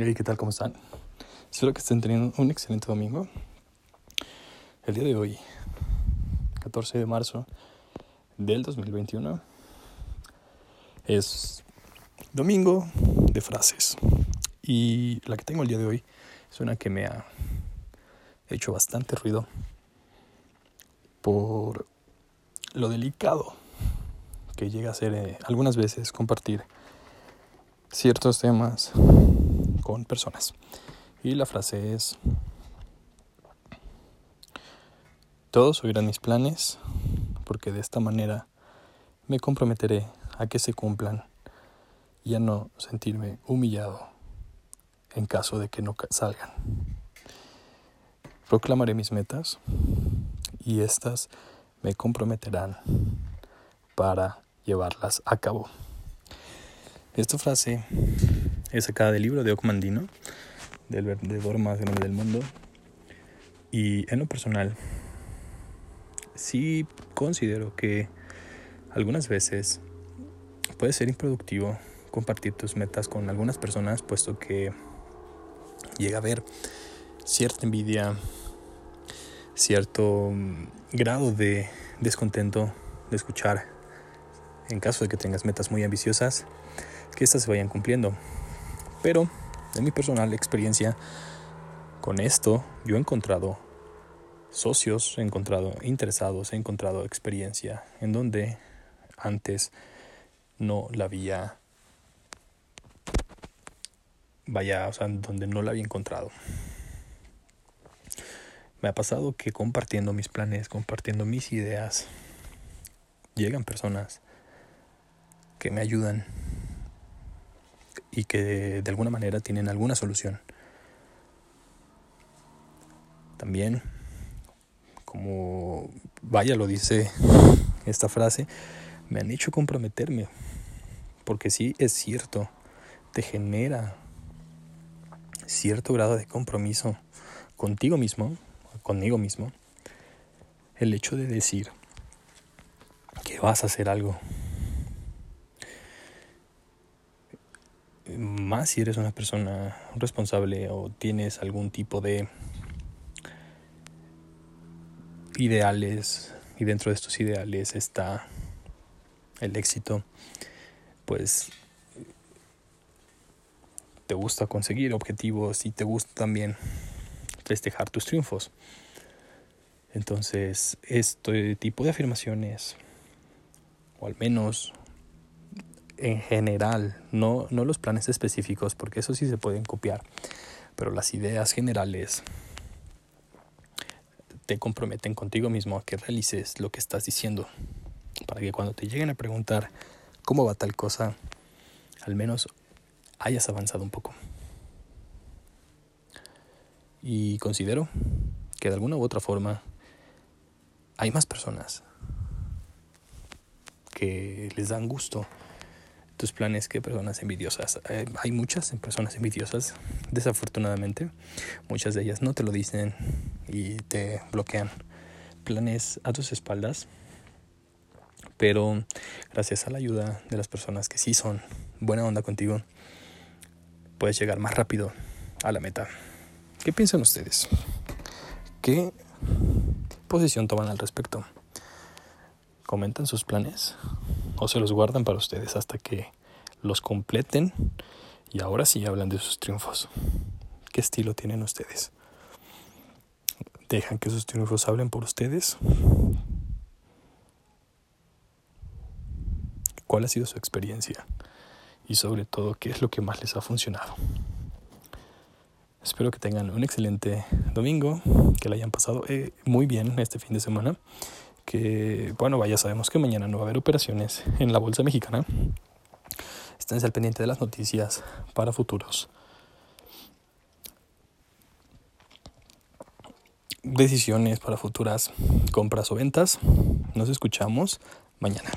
Hey, ¿qué tal? ¿Cómo están? Espero que estén teniendo un excelente domingo. El día de hoy, 14 de marzo del 2021, es domingo de frases. Y la que tengo el día de hoy es una que me ha hecho bastante ruido por lo delicado que llega a ser eh, algunas veces compartir ciertos temas con personas. Y la frase es, todos oirán mis planes porque de esta manera me comprometeré a que se cumplan y a no sentirme humillado en caso de que no salgan. Proclamaré mis metas y estas me comprometerán para llevarlas a cabo. Esta frase es sacada del libro de Ocmandino, del vendedor más grande del mundo. Y en lo personal, sí considero que algunas veces puede ser improductivo compartir tus metas con algunas personas, puesto que llega a haber cierta envidia, cierto grado de descontento de escuchar, en caso de que tengas metas muy ambiciosas, que éstas se vayan cumpliendo. Pero de mi personal experiencia con esto, yo he encontrado socios, he encontrado interesados, he encontrado experiencia en donde antes no la había, vaya, o sea, donde no la había encontrado. Me ha pasado que compartiendo mis planes, compartiendo mis ideas, llegan personas que me ayudan y que de alguna manera tienen alguna solución. También, como vaya lo dice esta frase, me han hecho comprometerme, porque sí es cierto, te genera cierto grado de compromiso contigo mismo, conmigo mismo, el hecho de decir que vas a hacer algo, si eres una persona responsable o tienes algún tipo de ideales y dentro de estos ideales está el éxito, pues te gusta conseguir objetivos y te gusta también festejar tus triunfos. Entonces, este tipo de afirmaciones, o al menos en general, no, no los planes específicos, porque eso sí se pueden copiar, pero las ideas generales te comprometen contigo mismo a que realices lo que estás diciendo, para que cuando te lleguen a preguntar cómo va tal cosa, al menos hayas avanzado un poco. Y considero que de alguna u otra forma hay más personas que les dan gusto tus planes que personas envidiosas. Eh, hay muchas personas envidiosas, desafortunadamente. Muchas de ellas no te lo dicen y te bloquean planes a tus espaldas. Pero gracias a la ayuda de las personas que sí son buena onda contigo, puedes llegar más rápido a la meta. ¿Qué piensan ustedes? ¿Qué posición toman al respecto? ¿Comentan sus planes? O se los guardan para ustedes hasta que los completen y ahora sí hablan de sus triunfos. ¿Qué estilo tienen ustedes? ¿Dejan que sus triunfos hablen por ustedes? ¿Cuál ha sido su experiencia? Y sobre todo, ¿qué es lo que más les ha funcionado? Espero que tengan un excelente domingo, que lo hayan pasado eh, muy bien este fin de semana que, bueno, vaya, sabemos que mañana no va a haber operaciones en la Bolsa Mexicana. Estén al pendiente de las noticias para futuros. Decisiones para futuras compras o ventas. Nos escuchamos mañana.